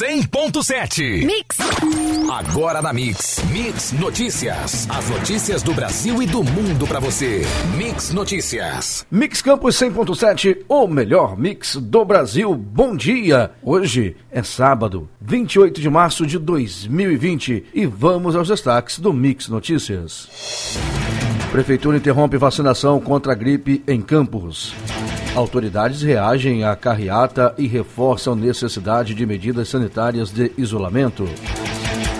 100.7. Mix. Agora na Mix. Mix Notícias. As notícias do Brasil e do mundo para você. Mix Notícias. Mix Campus 100.7, o melhor mix do Brasil. Bom dia. Hoje é sábado, 28 de março de 2020 e vamos aos destaques do Mix Notícias. Prefeitura interrompe vacinação contra a gripe em Campos. Autoridades reagem à carreata e reforçam necessidade de medidas sanitárias de isolamento.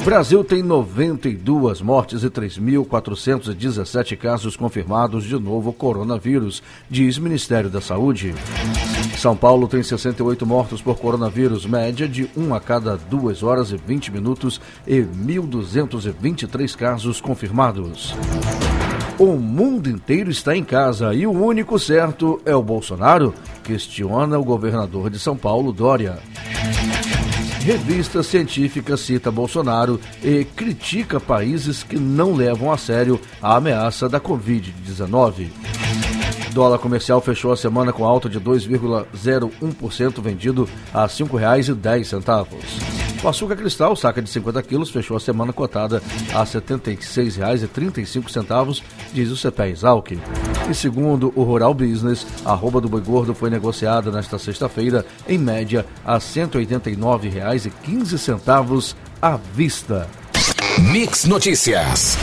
Brasil tem 92 mortes e 3.417 casos confirmados de novo coronavírus, diz Ministério da Saúde. São Paulo tem 68 mortos por coronavírus, média de 1 a cada 2 horas e 20 minutos e 1.223 casos confirmados. O mundo inteiro está em casa e o único certo é o Bolsonaro, questiona o governador de São Paulo, Dória. Revista científica cita Bolsonaro e critica países que não levam a sério a ameaça da Covid-19. Dólar comercial fechou a semana com alta de 2,01% vendido a R$ 5,10. O açúcar cristal, saca de 50 quilos, fechou a semana cotada a R$ 76,35, diz o CPE Exalc. E segundo o Rural Business, a arroba do boi gordo foi negociada nesta sexta-feira, em média, a R$ 189,15 à vista. Mix Notícias.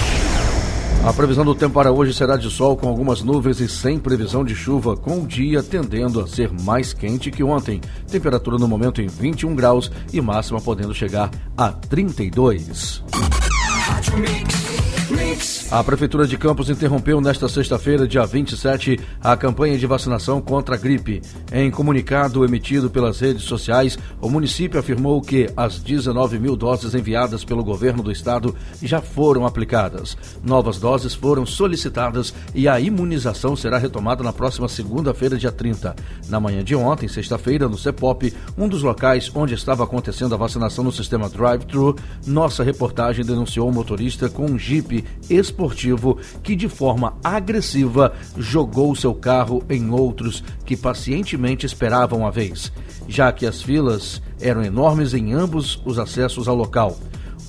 A previsão do tempo para hoje será de sol com algumas nuvens e sem previsão de chuva, com o dia tendendo a ser mais quente que ontem. Temperatura no momento em 21 graus e máxima podendo chegar a 32. A Prefeitura de Campos interrompeu nesta sexta-feira, dia 27, a campanha de vacinação contra a gripe. Em comunicado emitido pelas redes sociais, o município afirmou que as 19 mil doses enviadas pelo governo do estado já foram aplicadas. Novas doses foram solicitadas e a imunização será retomada na próxima segunda-feira, dia 30. Na manhã de ontem, sexta-feira, no CEPOP, um dos locais onde estava acontecendo a vacinação no sistema drive-thru, nossa reportagem denunciou um motorista com um jipe esportivo que, de forma agressiva, jogou seu carro em outros que pacientemente esperavam a vez, já que as filas eram enormes em ambos os acessos ao local.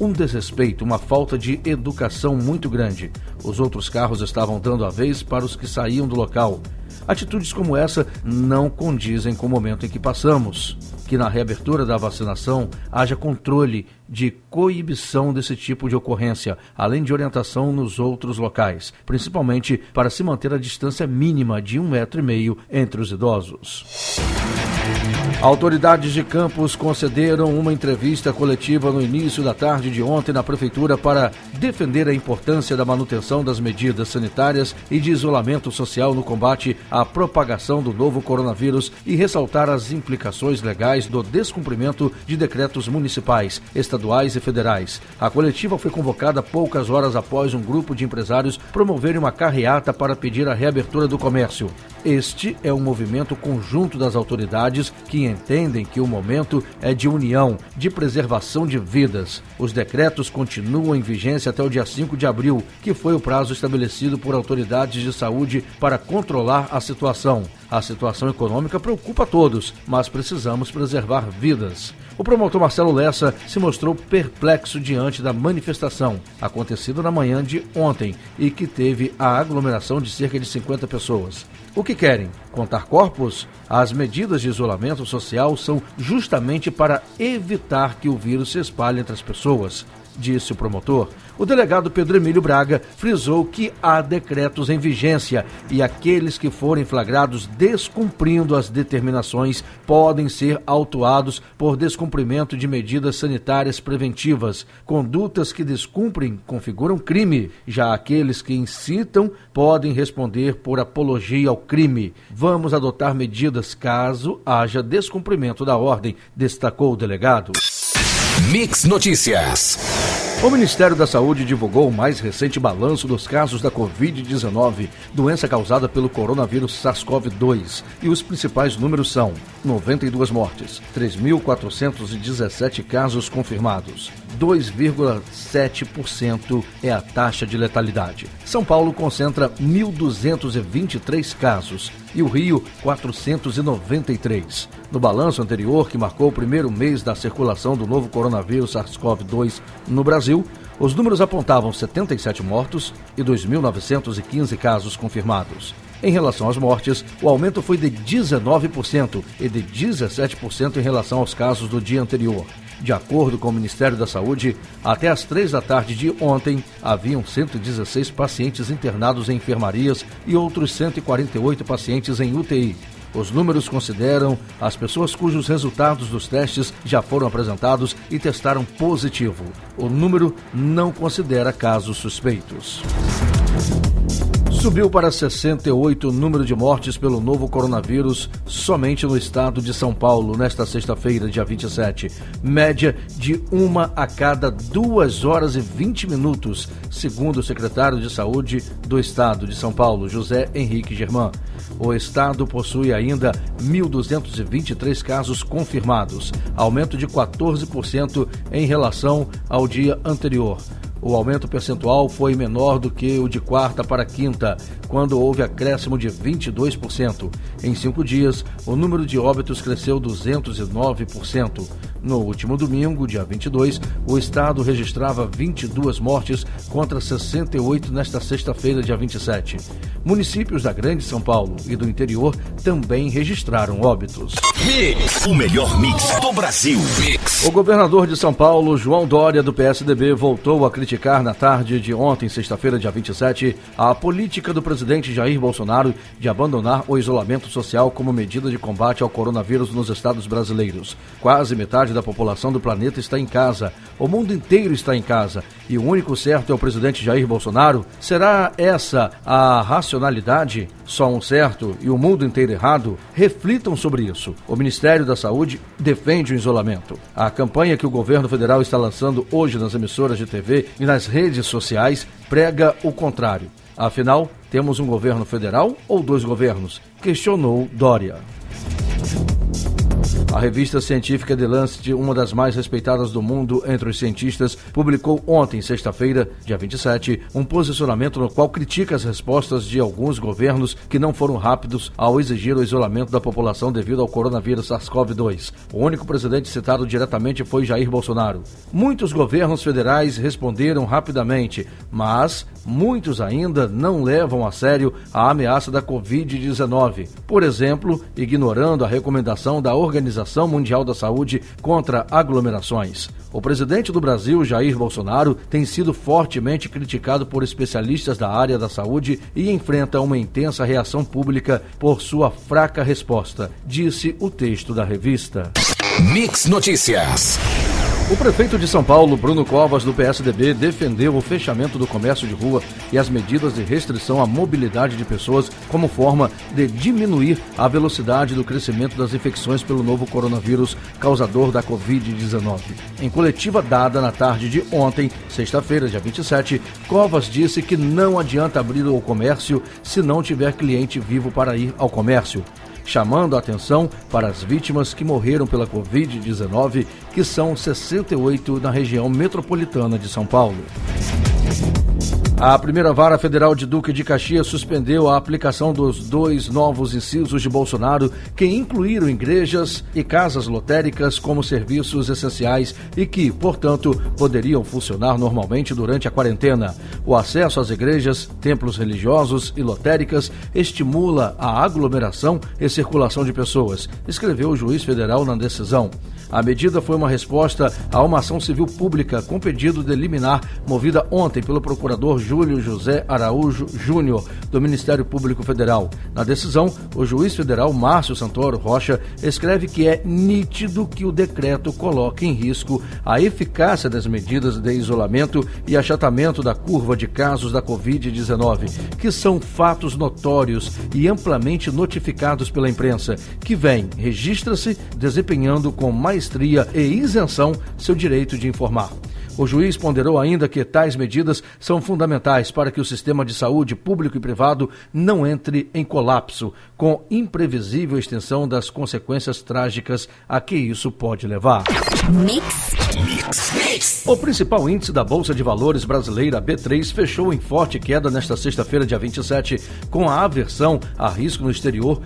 Um desrespeito, uma falta de educação muito grande. Os outros carros estavam dando a vez para os que saíam do local. Atitudes como essa não condizem com o momento em que passamos. Que na reabertura da vacinação haja controle de coibição desse tipo de ocorrência, além de orientação nos outros locais, principalmente para se manter a distância mínima de um metro e meio entre os idosos. Autoridades de Campos concederam uma entrevista coletiva no início da tarde de ontem na Prefeitura para defender a importância da manutenção das medidas sanitárias e de isolamento social no combate à propagação do novo coronavírus e ressaltar as implicações legais do descumprimento de decretos municipais, estaduais e federais. A coletiva foi convocada poucas horas após um grupo de empresários promoverem uma carreata para pedir a reabertura do comércio. Este é um movimento conjunto das autoridades que entendem que o momento é de união, de preservação de vidas. Os decretos continuam em vigência até o dia 5 de abril, que foi o prazo estabelecido por autoridades de saúde para controlar a situação. A situação econômica preocupa a todos, mas precisamos preservar vidas. O promotor Marcelo Lessa se mostrou perplexo diante da manifestação, acontecida na manhã de ontem, e que teve a aglomeração de cerca de 50 pessoas. O que querem? Contar corpos? As medidas de isolamento social são justamente para evitar que o vírus se espalhe entre as pessoas disse o promotor. O delegado Pedro Emílio Braga frisou que há decretos em vigência e aqueles que forem flagrados descumprindo as determinações podem ser autuados por descumprimento de medidas sanitárias preventivas. Condutas que descumprem configuram crime, já aqueles que incitam podem responder por apologia ao crime. Vamos adotar medidas caso haja descumprimento da ordem, destacou o delegado. Mix Notícias. O Ministério da Saúde divulgou o mais recente balanço dos casos da Covid-19, doença causada pelo coronavírus SARS-CoV-2, e os principais números são 92 mortes, 3.417 casos confirmados, 2,7% é a taxa de letalidade. São Paulo concentra 1.223 casos, e o Rio 493. No balanço anterior, que marcou o primeiro mês da circulação do novo coronavírus SARS-CoV-2 no Brasil, os números apontavam 77 mortos e 2.915 casos confirmados. Em relação às mortes, o aumento foi de 19% e de 17% em relação aos casos do dia anterior. De acordo com o Ministério da Saúde, até às três da tarde de ontem, haviam 116 pacientes internados em enfermarias e outros 148 pacientes em UTI. Os números consideram as pessoas cujos resultados dos testes já foram apresentados e testaram positivo. O número não considera casos suspeitos. Subiu para 68 o número de mortes pelo novo coronavírus somente no estado de São Paulo nesta sexta-feira, dia 27. Média de uma a cada duas horas e 20 minutos, segundo o secretário de Saúde do estado de São Paulo, José Henrique Germán. O estado possui ainda 1.223 casos confirmados, aumento de 14% em relação ao dia anterior. O aumento percentual foi menor do que o de quarta para quinta, quando houve acréscimo de 22%. Em cinco dias, o número de óbitos cresceu 209%. No último domingo, dia 22, o estado registrava 22 mortes contra 68 nesta sexta-feira, dia 27. Municípios da Grande São Paulo e do interior também registraram óbitos. Mix, o melhor mix do Brasil. Mix. O governador de São Paulo, João Dória, do PSDB, voltou a criticar na tarde de ontem, sexta-feira, dia 27, a política do presidente Jair Bolsonaro de abandonar o isolamento social como medida de combate ao coronavírus nos estados brasileiros. Quase metade da população do planeta está em casa, o mundo inteiro está em casa, e o único certo é o presidente Jair Bolsonaro? Será essa a racionalidade? Só um certo e o mundo inteiro errado? Reflitam sobre isso. O Ministério da Saúde defende o isolamento. A campanha que o governo federal está lançando hoje nas emissoras de TV e nas redes sociais prega o contrário. Afinal, temos um governo federal ou dois governos? Questionou Dória. A revista científica The Lancet, uma das mais respeitadas do mundo entre os cientistas, publicou ontem, sexta-feira, dia 27, um posicionamento no qual critica as respostas de alguns governos que não foram rápidos ao exigir o isolamento da população devido ao coronavírus SARS-CoV-2. O único presidente citado diretamente foi Jair Bolsonaro. Muitos governos federais responderam rapidamente, mas muitos ainda não levam a sério a ameaça da Covid-19. Por exemplo, ignorando a recomendação da Organização Mundial da Saúde contra aglomerações. O presidente do Brasil, Jair Bolsonaro, tem sido fortemente criticado por especialistas da área da saúde e enfrenta uma intensa reação pública por sua fraca resposta, disse o texto da revista. Mix Notícias. O prefeito de São Paulo, Bruno Covas, do PSDB, defendeu o fechamento do comércio de rua e as medidas de restrição à mobilidade de pessoas como forma de diminuir a velocidade do crescimento das infecções pelo novo coronavírus causador da Covid-19. Em coletiva dada na tarde de ontem, sexta-feira, dia 27, Covas disse que não adianta abrir o comércio se não tiver cliente vivo para ir ao comércio chamando a atenção para as vítimas que morreram pela Covid-19, que são 68 na região metropolitana de São Paulo. A primeira vara federal de Duque de Caxias suspendeu a aplicação dos dois novos incisos de Bolsonaro, que incluíram igrejas e casas lotéricas como serviços essenciais e que, portanto, poderiam funcionar normalmente durante a quarentena. O acesso às igrejas, templos religiosos e lotéricas estimula a aglomeração e circulação de pessoas, escreveu o juiz federal na decisão. A medida foi uma resposta a uma ação civil pública com pedido de liminar movida ontem pelo procurador Júlio José Araújo Júnior, do Ministério Público Federal. Na decisão, o juiz federal Márcio Santoro Rocha escreve que é nítido que o decreto coloca em risco a eficácia das medidas de isolamento e achatamento da curva de casos da Covid-19, que são fatos notórios e amplamente notificados pela imprensa, que vem, registra-se, desempenhando com maestria e isenção seu direito de informar. O juiz ponderou ainda que tais medidas são fundamentais para que o sistema de saúde público e privado não entre em colapso, com imprevisível extensão das consequências trágicas a que isso pode levar. Mix O principal índice da Bolsa de Valores brasileira, B3, fechou em forte queda nesta sexta-feira, dia 27, com a aversão a risco no exterior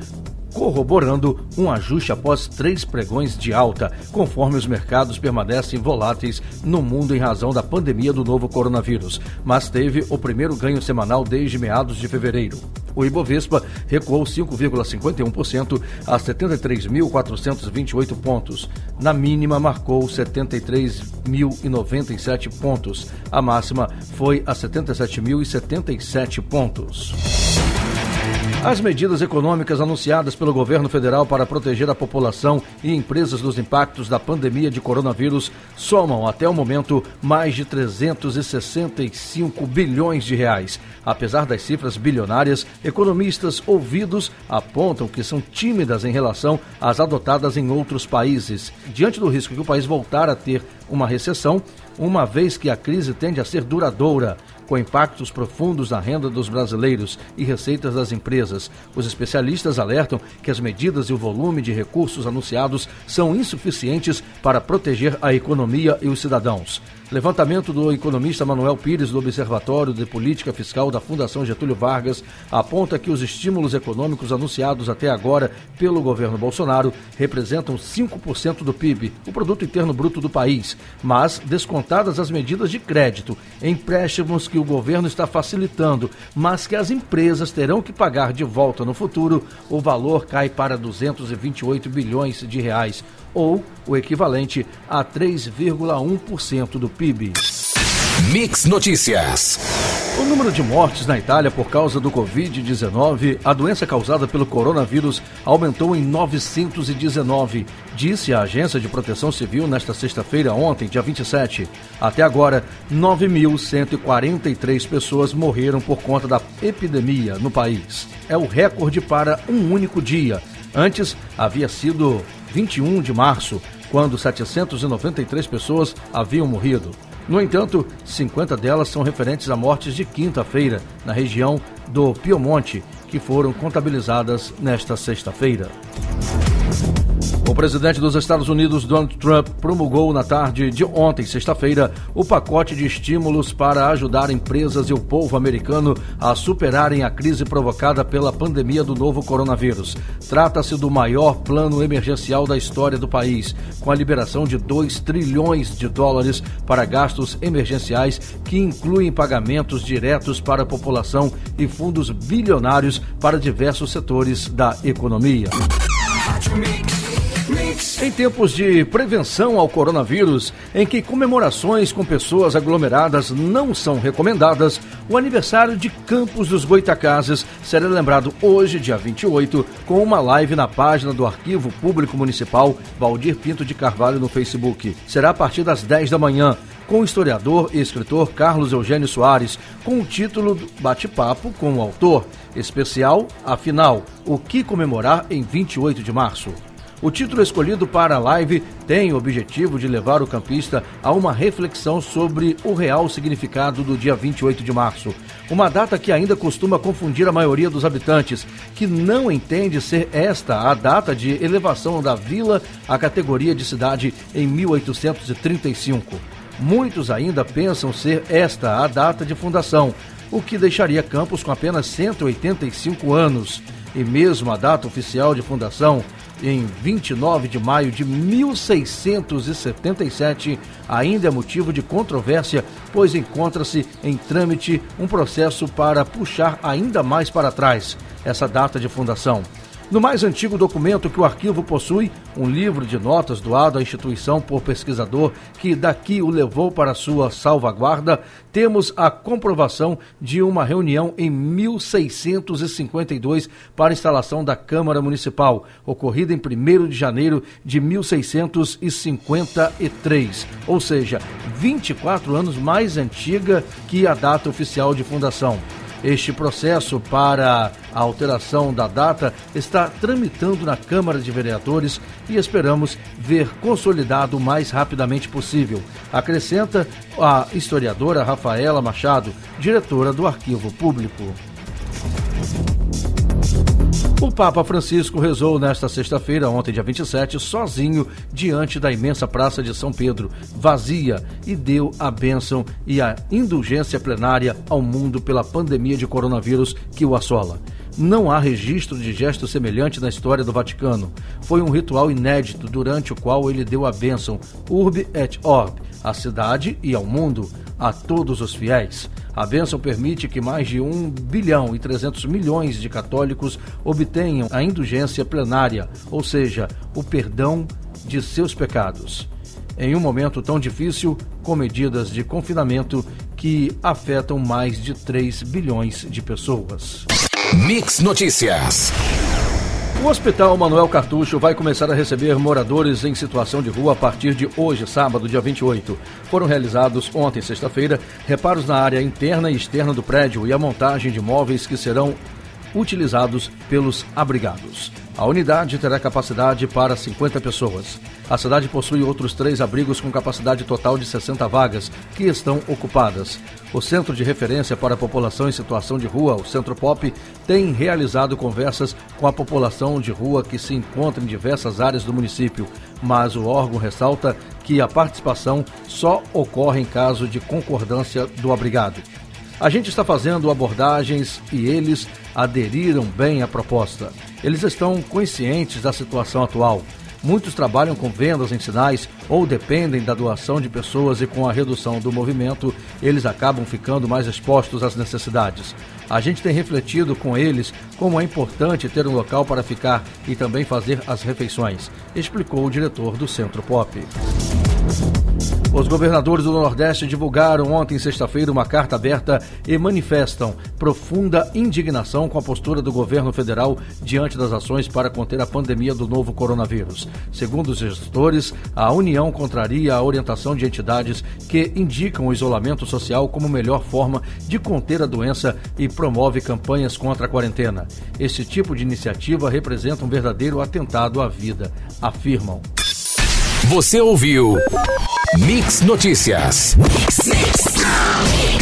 corroborando um ajuste após três pregões de alta, conforme os mercados permanecem voláteis no mundo em razão da pandemia do novo coronavírus, mas teve o primeiro ganho semanal desde meados de fevereiro. O Ibovespa recuou 5,51% a 73.428 pontos. Na mínima, marcou 73.097 pontos. A máxima foi a 77.077 pontos. As medidas econômicas anunciadas pelo governo federal para proteger a população e empresas dos impactos da pandemia de coronavírus somam até o momento mais de 365 bilhões de reais. Apesar das cifras bilionárias, economistas ouvidos apontam que são tímidas em relação às adotadas em outros países. Diante do risco que o país voltar a ter uma recessão, uma vez que a crise tende a ser duradoura com impactos profundos na renda dos brasileiros e receitas das empresas. Os especialistas alertam que as medidas e o volume de recursos anunciados são insuficientes para proteger a economia e os cidadãos. Levantamento do economista Manuel Pires do Observatório de Política Fiscal da Fundação Getúlio Vargas aponta que os estímulos econômicos anunciados até agora pelo governo Bolsonaro representam 5% do PIB, o produto interno bruto do país, mas descontadas as medidas de crédito, empréstimos que o governo está facilitando, mas que as empresas terão que pagar de volta no futuro, o valor cai para 228 bilhões de reais, ou o equivalente a 3,1% do PIB. Mix Notícias. O número de mortes na Itália por causa do Covid-19, a doença causada pelo coronavírus, aumentou em 919, disse a Agência de Proteção Civil nesta sexta-feira, ontem, dia 27. Até agora, 9.143 pessoas morreram por conta da epidemia no país. É o recorde para um único dia. Antes, havia sido 21 de março, quando 793 pessoas haviam morrido. No entanto, 50 delas são referentes a mortes de quinta-feira, na região do Piemonte, que foram contabilizadas nesta sexta-feira. O presidente dos Estados Unidos, Donald Trump, promulgou na tarde de ontem, sexta-feira, o pacote de estímulos para ajudar empresas e o povo americano a superarem a crise provocada pela pandemia do novo coronavírus. Trata-se do maior plano emergencial da história do país, com a liberação de 2 trilhões de dólares para gastos emergenciais que incluem pagamentos diretos para a população e fundos bilionários para diversos setores da economia. Em tempos de prevenção ao coronavírus, em que comemorações com pessoas aglomeradas não são recomendadas, o aniversário de Campos dos Goitacazes será lembrado hoje, dia 28, com uma live na página do Arquivo Público Municipal Valdir Pinto de Carvalho no Facebook. Será a partir das 10 da manhã com o historiador e escritor Carlos Eugênio Soares, com o título Bate-Papo com o autor, especial, afinal, o que comemorar em 28 de março. O título escolhido para a live tem o objetivo de levar o campista a uma reflexão sobre o real significado do dia 28 de março, uma data que ainda costuma confundir a maioria dos habitantes, que não entende ser esta a data de elevação da vila à categoria de cidade em 1835. Muitos ainda pensam ser esta a data de fundação, o que deixaria Campos com apenas 185 anos. E mesmo a data oficial de fundação, em 29 de maio de 1677, ainda é motivo de controvérsia, pois encontra-se em trâmite um processo para puxar ainda mais para trás essa data de fundação. No mais antigo documento que o arquivo possui, um livro de notas doado à instituição por pesquisador que daqui o levou para sua salvaguarda, temos a comprovação de uma reunião em 1652 para instalação da Câmara Municipal, ocorrida em 1 de janeiro de 1653, ou seja, 24 anos mais antiga que a data oficial de fundação. Este processo para a alteração da data está tramitando na Câmara de Vereadores e esperamos ver consolidado o mais rapidamente possível. Acrescenta a historiadora Rafaela Machado, diretora do Arquivo Público. O Papa Francisco rezou nesta sexta-feira, ontem, dia 27, sozinho diante da imensa praça de São Pedro, vazia, e deu a bênção e a indulgência plenária ao mundo pela pandemia de coronavírus que o assola. Não há registro de gesto semelhante na história do Vaticano. Foi um ritual inédito durante o qual ele deu a bênção Urbi et Orb à cidade e ao mundo, a todos os fiéis. A bênção permite que mais de 1 bilhão e 300 milhões de católicos obtenham a indulgência plenária, ou seja, o perdão de seus pecados. Em um momento tão difícil, com medidas de confinamento que afetam mais de 3 bilhões de pessoas. Mix Notícias. O Hospital Manuel Cartucho vai começar a receber moradores em situação de rua a partir de hoje, sábado, dia 28. Foram realizados ontem, sexta-feira, reparos na área interna e externa do prédio e a montagem de móveis que serão utilizados pelos abrigados. A unidade terá capacidade para 50 pessoas. A cidade possui outros três abrigos com capacidade total de 60 vagas, que estão ocupadas. O Centro de Referência para a População em Situação de Rua, o Centro Pop, tem realizado conversas com a população de rua que se encontra em diversas áreas do município, mas o órgão ressalta que a participação só ocorre em caso de concordância do abrigado. A gente está fazendo abordagens e eles aderiram bem à proposta. Eles estão conscientes da situação atual. Muitos trabalham com vendas em sinais ou dependem da doação de pessoas e com a redução do movimento, eles acabam ficando mais expostos às necessidades. A gente tem refletido com eles como é importante ter um local para ficar e também fazer as refeições, explicou o diretor do Centro Pop. Os governadores do Nordeste divulgaram ontem, sexta-feira, uma carta aberta e manifestam profunda indignação com a postura do governo federal diante das ações para conter a pandemia do novo coronavírus. Segundo os gestores, a União contraria a orientação de entidades que indicam o isolamento social como melhor forma de conter a doença e promove campanhas contra a quarentena. Esse tipo de iniciativa representa um verdadeiro atentado à vida, afirmam. Você ouviu Mix Noticias. Mix, mix, mix.